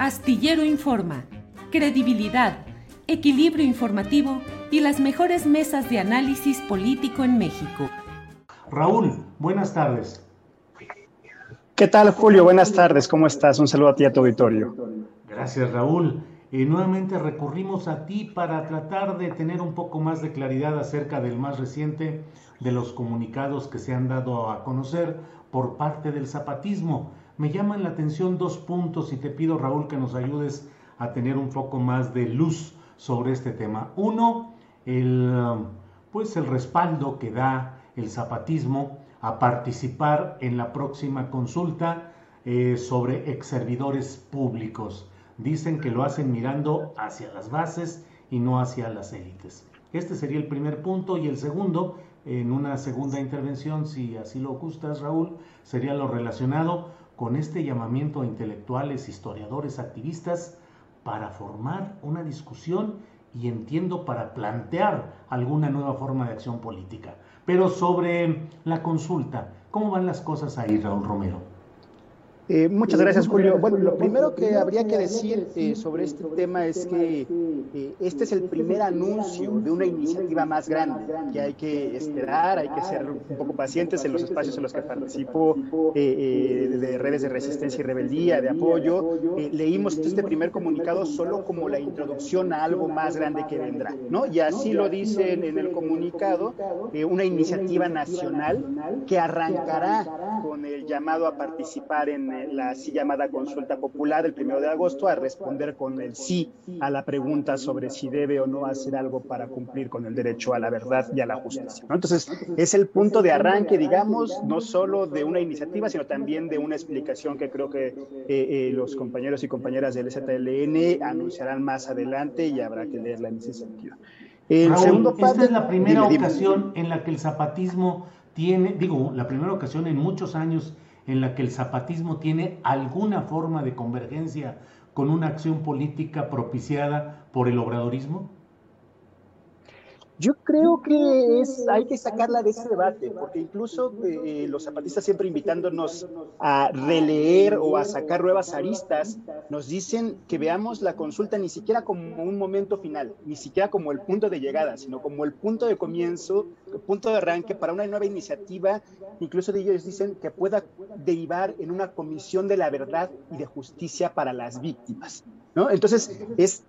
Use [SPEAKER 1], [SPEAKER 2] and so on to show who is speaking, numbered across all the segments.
[SPEAKER 1] Astillero Informa, credibilidad, equilibrio informativo y las mejores mesas de análisis político en México.
[SPEAKER 2] Raúl, buenas tardes.
[SPEAKER 3] ¿Qué tal, Julio? Buenas tardes, ¿cómo estás? Un saludo a ti y a tu auditorio.
[SPEAKER 2] Gracias, Raúl. Y nuevamente recurrimos a ti para tratar de tener un poco más de claridad acerca del más reciente de los comunicados que se han dado a conocer por parte del zapatismo. Me llaman la atención dos puntos y te pido, Raúl, que nos ayudes a tener un poco más de luz sobre este tema. Uno, el, pues el respaldo que da el zapatismo a participar en la próxima consulta eh, sobre ex servidores públicos. Dicen que lo hacen mirando hacia las bases y no hacia las élites. Este sería el primer punto y el segundo, en una segunda intervención, si así lo gustas, Raúl, sería lo relacionado con este llamamiento a intelectuales, historiadores, activistas, para formar una discusión y entiendo para plantear alguna nueva forma de acción política. Pero sobre la consulta, ¿cómo van las cosas ahí, Raúl Romero?
[SPEAKER 3] Eh, muchas gracias, Julio. Bueno, lo primero que habría que decir eh, sobre este tema es que eh, este es el primer anuncio de una iniciativa más grande, que hay que esperar, hay que ser un poco pacientes en los espacios en los que participo, de redes de resistencia y rebeldía, de apoyo. leímos este primer comunicado solo como la introducción a algo más grande que vendrá, ¿no? Y así lo dicen en el comunicado, una iniciativa nacional que arrancará con el llamado a participar en la así llamada consulta popular el primero de agosto a responder con el sí a la pregunta sobre si debe o no hacer algo para cumplir con el derecho a la verdad y a la justicia. Entonces, es el punto de arranque, digamos, no solo de una iniciativa, sino también de una explicación que creo que eh, eh, los compañeros y compañeras del ZLN anunciarán más adelante y habrá que leerla en ese sentido.
[SPEAKER 2] El segundo esta es la primera ocasión en la que el zapatismo tiene, digo, la primera ocasión en muchos años en la que el zapatismo tiene alguna forma de convergencia con una acción política propiciada por el obradorismo?
[SPEAKER 3] Yo creo que es, hay que sacarla de ese debate, porque incluso eh, los zapatistas siempre invitándonos a releer o a sacar nuevas aristas, nos dicen que veamos la consulta ni siquiera como un momento final, ni siquiera como el punto de llegada, sino como el punto de comienzo, el punto de arranque para una nueva iniciativa, incluso ellos dicen que pueda derivar en una comisión de la verdad y de justicia para las víctimas. ¿no? Entonces, es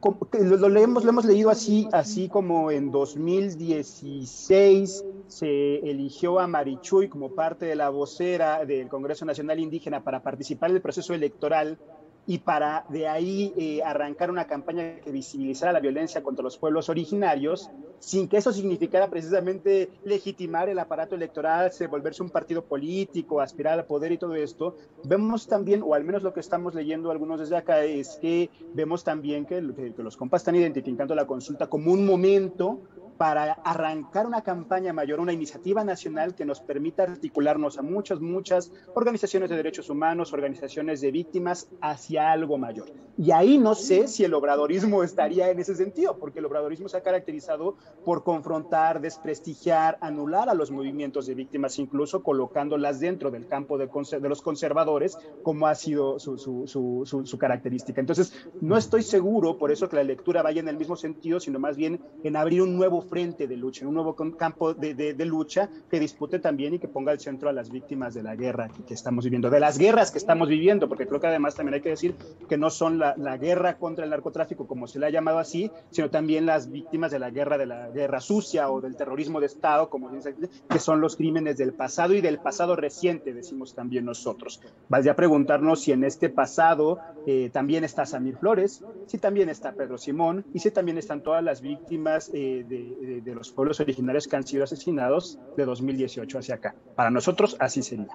[SPEAKER 3] lo, leemos, lo hemos leído así, así como en 2016 se eligió a Marichuy como parte de la vocera del Congreso Nacional Indígena para participar en el proceso electoral y para de ahí eh, arrancar una campaña que visibilizara la violencia contra los pueblos originarios, sin que eso significara precisamente legitimar el aparato electoral, volverse un partido político, aspirar al poder y todo esto, vemos también, o al menos lo que estamos leyendo algunos desde acá, es que vemos también que, que los compas están identificando la consulta como un momento para arrancar una campaña mayor, una iniciativa nacional que nos permita articularnos a muchas, muchas organizaciones de derechos humanos, organizaciones de víctimas hacia algo mayor. Y ahí no sé si el obradorismo estaría en ese sentido, porque el obradorismo se ha caracterizado por confrontar, desprestigiar, anular a los movimientos de víctimas, incluso colocándolas dentro del campo de, de los conservadores, como ha sido su, su, su, su, característica. Entonces, no estoy seguro, por eso que la lectura vaya en el mismo sentido, sino más bien en abrir un nuevo frente de lucha, un nuevo campo de, lucha que dispute también y que ponga al centro a las víctimas de la guerra que, estamos viviendo, de las guerras que estamos viviendo, porque creo que además también hay que decir que no son la, guerra contra el narcotráfico, como se le ha llamado así, sino también las víctimas de la guerra, de la guerra sucia o del terrorismo de Estado, como que son los crímenes del pasado y del pasado reciente, decimos también nosotros. Vaya a preguntarnos si en este pasado eh, también está Samir Flores, si también está Pedro Simón y si también están todas las víctimas eh, de, de, los pueblos originarios que han sido asesinados de 2018 hacia acá. Para nosotros así sería.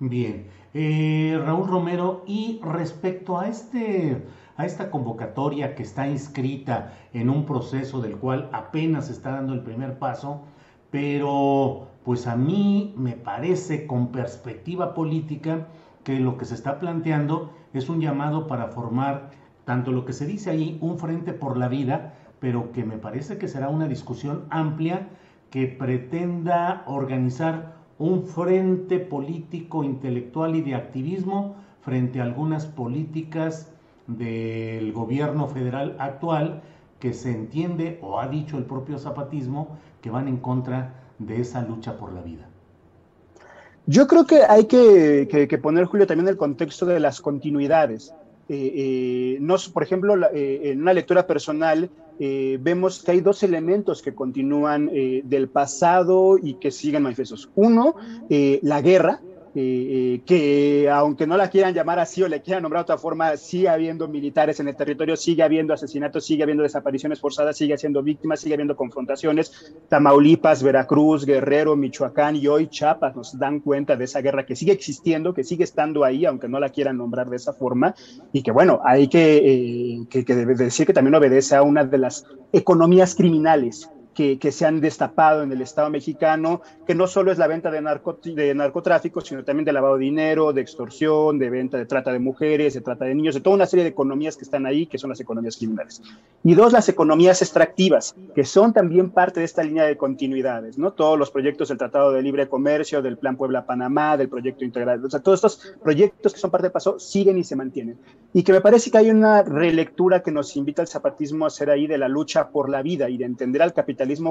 [SPEAKER 2] Bien, eh, Raúl Romero, y respecto a este a esta convocatoria que está inscrita en un proceso del cual apenas está dando el primer paso, pero pues a mí me parece con perspectiva política que lo que se está planteando es un llamado para formar tanto lo que se dice ahí, un frente por la vida, pero que me parece que será una discusión amplia que pretenda organizar un frente político, intelectual y de activismo frente a algunas políticas del gobierno federal actual que se entiende o ha dicho el propio zapatismo que van en contra de esa lucha por la vida.
[SPEAKER 3] Yo creo que hay que, poner, Julio, también el contexto de las continuidades. Eh, eh, no, por ejemplo, eh, en una lectura personal eh, vemos que hay dos elementos que continúan del pasado y que siguen manifestos. Uno, la guerra, eh, que aunque no la quieran llamar así o le quieran nombrar de otra forma, sigue habiendo militares en el territorio, sigue habiendo asesinatos, sigue habiendo desapariciones forzadas, sigue habiendo víctimas, sigue habiendo confrontaciones. Tamaulipas, Veracruz, Guerrero, Michoacán y hoy Chiapas nos dan cuenta de esa guerra que sigue existiendo, que sigue estando ahí, aunque no la quieran nombrar de esa forma, y que bueno, hay que, eh, decir que también obedece a una de las economías criminales que, que, se han destapado en el Estado mexicano, que no solo es la venta de, narco, de narcotráfico, sino también de lavado de dinero, de extorsión, de venta de trata de mujeres, de trata de niños, de toda una serie de economías que están ahí, que son las economías criminales. Y dos, las economías extractivas, que son también parte de esta línea de continuidades, ¿no? Todos los proyectos del Tratado de Libre Comercio, del Plan Puebla-Panamá, del proyecto integral, o sea, todos estos proyectos que son parte del pasado siguen y se mantienen. Y que me parece que hay una relectura que nos invita al zapatismo a hacer ahí de la lucha por la vida y de entender al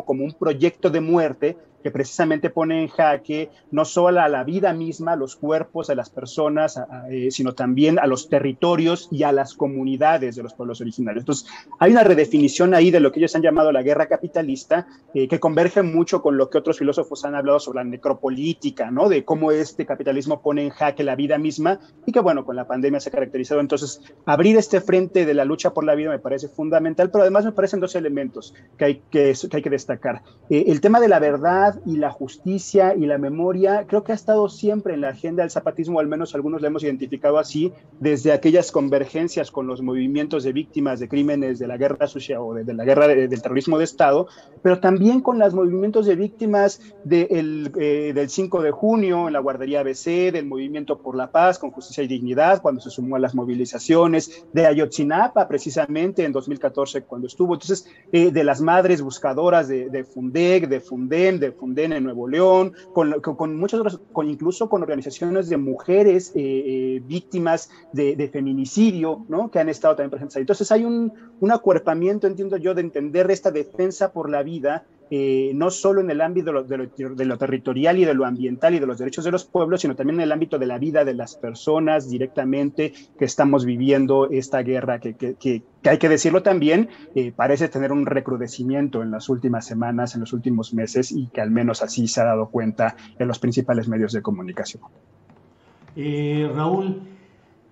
[SPEAKER 3] como un proyecto de muerte que precisamente pone en jaque no solo a la vida misma, a los cuerpos, a las personas, eh, sino también a los territorios y a las comunidades de los pueblos originarios. Entonces, hay una redefinición ahí de lo que ellos han llamado la guerra capitalista, eh, que converge mucho con lo que otros filósofos han hablado sobre la necropolítica, ¿no? De cómo este capitalismo pone en jaque la vida misma y que, bueno, con la pandemia se ha caracterizado. Entonces, abrir este frente de la lucha por la vida me parece fundamental, pero además me parecen dos elementos que hay que, que, hay que destacar. Eh, el tema de la verdad y la justicia y la memoria creo que ha estado siempre en la agenda del zapatismo, al menos algunos lo hemos identificado así, desde aquellas convergencias con los movimientos de víctimas de crímenes de la guerra sucia o de, de la guerra de, del terrorismo de Estado, pero también con los movimientos de víctimas de el, eh, del 5 de junio en la guardería ABC, del movimiento por la paz con justicia y dignidad, cuando se sumó a las movilizaciones, de Ayotzinapa precisamente en 2014 cuando estuvo, entonces eh, de las madres buscadoras de, de de Fundem, de Funden en Nuevo León, con, con, con muchas otras, con, incluso con organizaciones de mujeres eh, eh, víctimas de, de, feminicidio, ¿no? Que han estado también presentes ahí. Entonces hay un, un acuerpamiento, entiendo yo, de entender esta defensa por la vida eh, no solo en el ámbito de lo, de, lo, territorial y de lo ambiental y de los derechos de los pueblos, sino también en el ámbito de la vida de las personas directamente que estamos viviendo esta guerra, que, que, que, que hay que decirlo también, eh, parece tener un recrudecimiento en las últimas semanas, en los últimos meses, y que al menos así se ha dado cuenta en los principales medios de comunicación.
[SPEAKER 2] Eh, Raúl,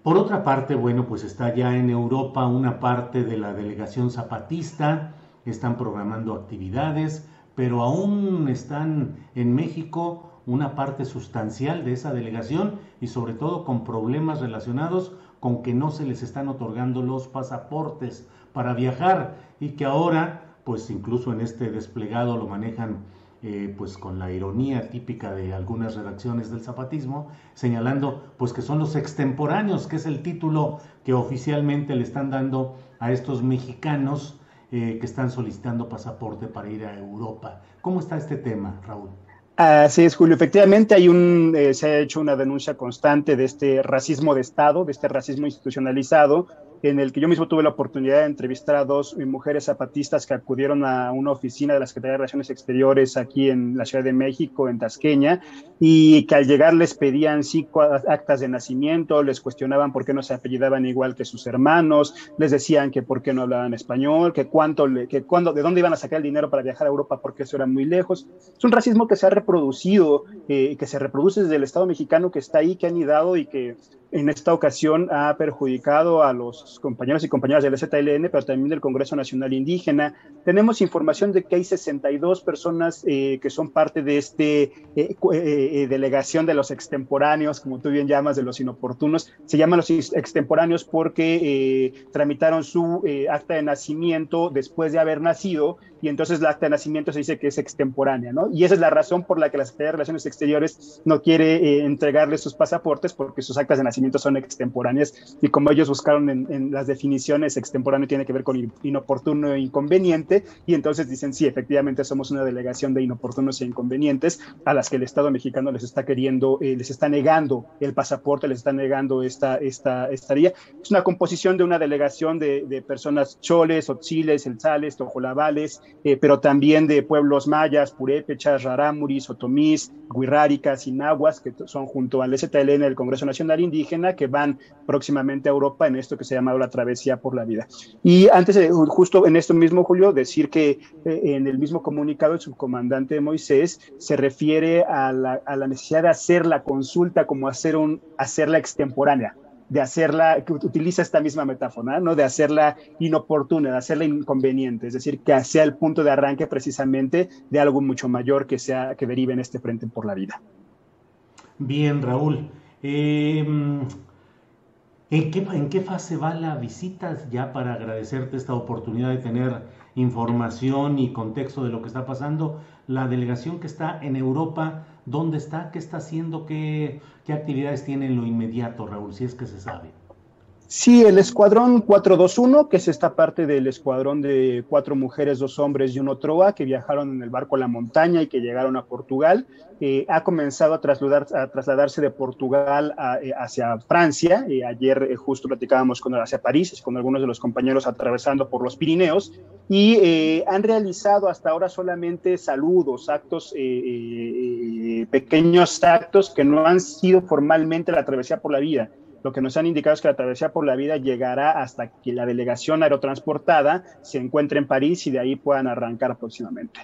[SPEAKER 2] por otra parte, bueno, pues está ya en Europa una parte de la delegación zapatista, están programando actividades, pero aún están en México una parte sustancial de esa delegación y sobre todo con problemas relacionados con que no se les están otorgando los pasaportes para viajar y que ahora pues incluso en este desplegado lo manejan eh, pues con la ironía típica de algunas redacciones del zapatismo, señalando pues que son los extemporáneos, que es el título que oficialmente le están dando a estos mexicanos eh, que están solicitando pasaporte para ir a Europa. ¿Cómo está este tema, Raúl?
[SPEAKER 3] Así es, Julio. Efectivamente, hay un, eh, se ha hecho una denuncia constante de este racismo de Estado, de este racismo institucionalizado, en el que yo mismo tuve la oportunidad de entrevistar a dos mujeres zapatistas que acudieron a una oficina de la Secretaría de Relaciones Exteriores aquí en la Ciudad de México, en Tasqueña, y que al llegar les pedían cinco actas de nacimiento, les cuestionaban por qué no se apellidaban igual que sus hermanos, les decían que por qué no hablaban español, que cuánto, que cuándo, de dónde iban a sacar el dinero para viajar a Europa porque eso era muy lejos. Es un racismo que se ha reproducido, eh, que se reproduce desde el Estado mexicano, que está ahí, que ha anidado y que en esta ocasión ha perjudicado a los compañeros y compañeras del ZLN, pero también del Congreso Nacional Indígena. Tenemos información de que hay 62 personas eh, que son parte de esta eh, eh, delegación de los extemporáneos, como tú bien llamas, de los inoportunos. Se llaman los extemporáneos porque tramitaron su acta de nacimiento después de haber nacido y entonces la acta de nacimiento se dice que es extemporánea, ¿no? Y esa es la razón por la que la Secretaría de Relaciones Exteriores no quiere eh, entregarles sus pasaportes porque sus actas de nacimiento son extemporáneas y como ellos buscaron en, las definiciones, extemporáneo tiene que ver con inoportuno e inconveniente y entonces dicen, sí, efectivamente somos una delegación de inoportunos e inconvenientes a las que el Estado mexicano les está queriendo, eh, les está negando el pasaporte, les está negando esta, esta estaría. Es una composición de una delegación de, de personas choles, otziles, elzales, tojolabales, eh, pero también de pueblos mayas, purépechas, rarámuris, otomís, guirráricas y nahuas, que son junto al STLN del Congreso Nacional Indígena, que van próximamente a Europa en esto que se ha llamado la travesía por la vida. Y antes, de, justo en esto mismo, Julio, decir que eh, en el mismo comunicado el subcomandante Moisés se refiere a la, a la necesidad de hacer la consulta como hacer un, hacerla extemporánea de hacerla, que utiliza esta misma metáfora, ¿no? De hacerla inoportuna, de hacerla inconveniente, es decir, que sea el punto de arranque precisamente de algo mucho mayor que sea, que derive en este frente por la vida.
[SPEAKER 2] Bien, Raúl. Em, ¿en, qué, ¿En qué fase va la visita ya para agradecerte esta oportunidad de tener información y contexto de lo que está pasando? La delegación que está en Europa dónde está, qué está haciendo, qué, qué actividades tiene en lo inmediato, Raúl, si es que se sabe.
[SPEAKER 3] Sí, el escuadrón 421, que es esta parte del escuadrón de cuatro mujeres, dos hombres y un otro A, que viajaron en el barco a la montaña y que llegaron a Portugal, eh, ha comenzado a, trasladar, a, trasladarse de Portugal eh, hacia Francia. Eh, ayer justo platicábamos con hacia París, con algunos de los compañeros atravesando por los Pirineos, y han realizado hasta ahora solamente saludos, actos, pequeños actos que no han sido formalmente la travesía por la vida lo que nos han indicado es que la travesía por la vida llegará hasta que la delegación aerotransportada se encuentre en París y de ahí puedan arrancar próximamente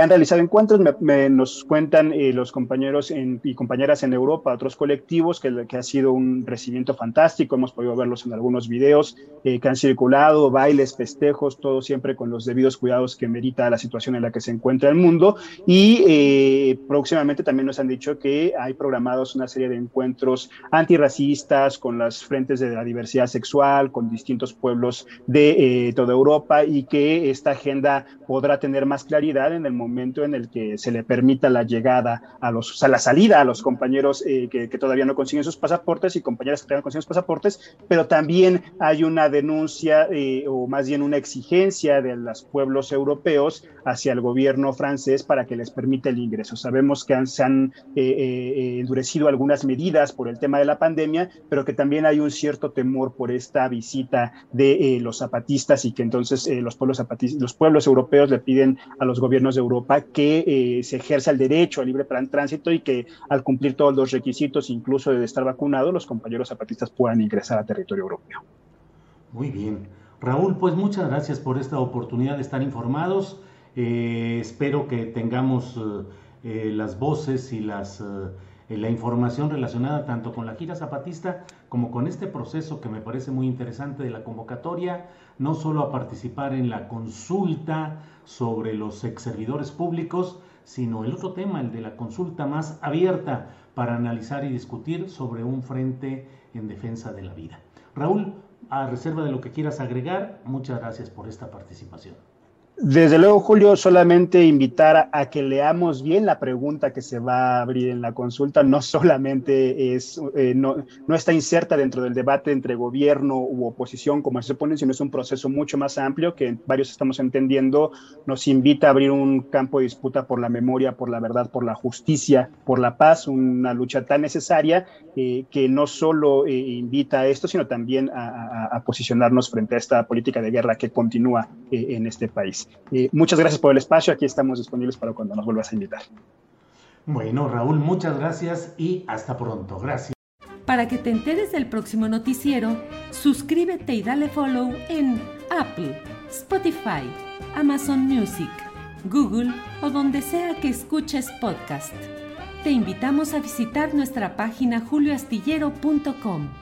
[SPEAKER 3] han realizado encuentros, me, nos cuentan eh, los compañeros y compañeras en Europa, otros colectivos, que, que, ha sido un recibimiento fantástico, hemos podido verlos en algunos videos eh, que han circulado, bailes, festejos, todo siempre con los debidos cuidados que merita la situación en la que se encuentra el mundo. Y eh, próximamente también nos han dicho que hay programados una serie de encuentros antirracistas con las frentes de la diversidad sexual, con distintos pueblos de toda Europa y que esta agenda podrá tener más claridad en el momento en el que se le permita la llegada a los, o sea, la salida a los compañeros eh, que, todavía no consiguen sus pasaportes y compañeras que todavía no consiguen sus pasaportes, pero también hay una denuncia eh, o más bien una exigencia de los pueblos europeos hacia el gobierno francés para que les permita el ingreso. Sabemos que se han eh, endurecido algunas medidas por el tema de la pandemia, pero que también hay un cierto temor por esta visita de los zapatistas y que entonces los pueblos zapatistas, los pueblos europeos le piden a los gobiernos de Europa que eh, se ejerza el derecho al libre tránsito y que al cumplir todos los requisitos, incluso de estar vacunado, los compañeros zapatistas puedan ingresar a territorio europeo.
[SPEAKER 2] Muy bien. Raúl, pues muchas gracias por esta oportunidad de estar informados. Eh, espero que tengamos eh, las voces y las, la información relacionada tanto con la gira zapatista como con este proceso que me parece muy interesante de la convocatoria, no solo a participar en la consulta sobre los ex servidores públicos, sino el otro tema, el de la consulta más abierta para analizar y discutir sobre un frente en defensa de la vida. Raúl, a reserva de lo que quieras agregar, muchas gracias por esta participación.
[SPEAKER 3] Desde luego, Julio, solamente invitar a, que leamos bien la pregunta que se va a abrir en la consulta. No solamente es, eh, no, no, está inserta dentro del debate entre gobierno u oposición, como se supone, sino es un proceso mucho más amplio que varios estamos entendiendo. Nos invita a abrir un campo de disputa por la memoria, por la verdad, por la justicia, por la paz, una lucha tan necesaria eh, que no solo eh, invita a esto, sino también a, a, posicionarnos frente a esta política de guerra que continúa en este país. Eh, muchas gracias por el espacio. Aquí estamos disponibles para cuando nos vuelvas a invitar.
[SPEAKER 2] Bueno, Raúl, muchas gracias y hasta pronto. Gracias.
[SPEAKER 1] Para que te enteres del próximo noticiero, suscríbete y dale follow en Apple, Spotify, Amazon Music, Google o donde sea que escuches podcast. Te invitamos a visitar nuestra página julioastillero.com.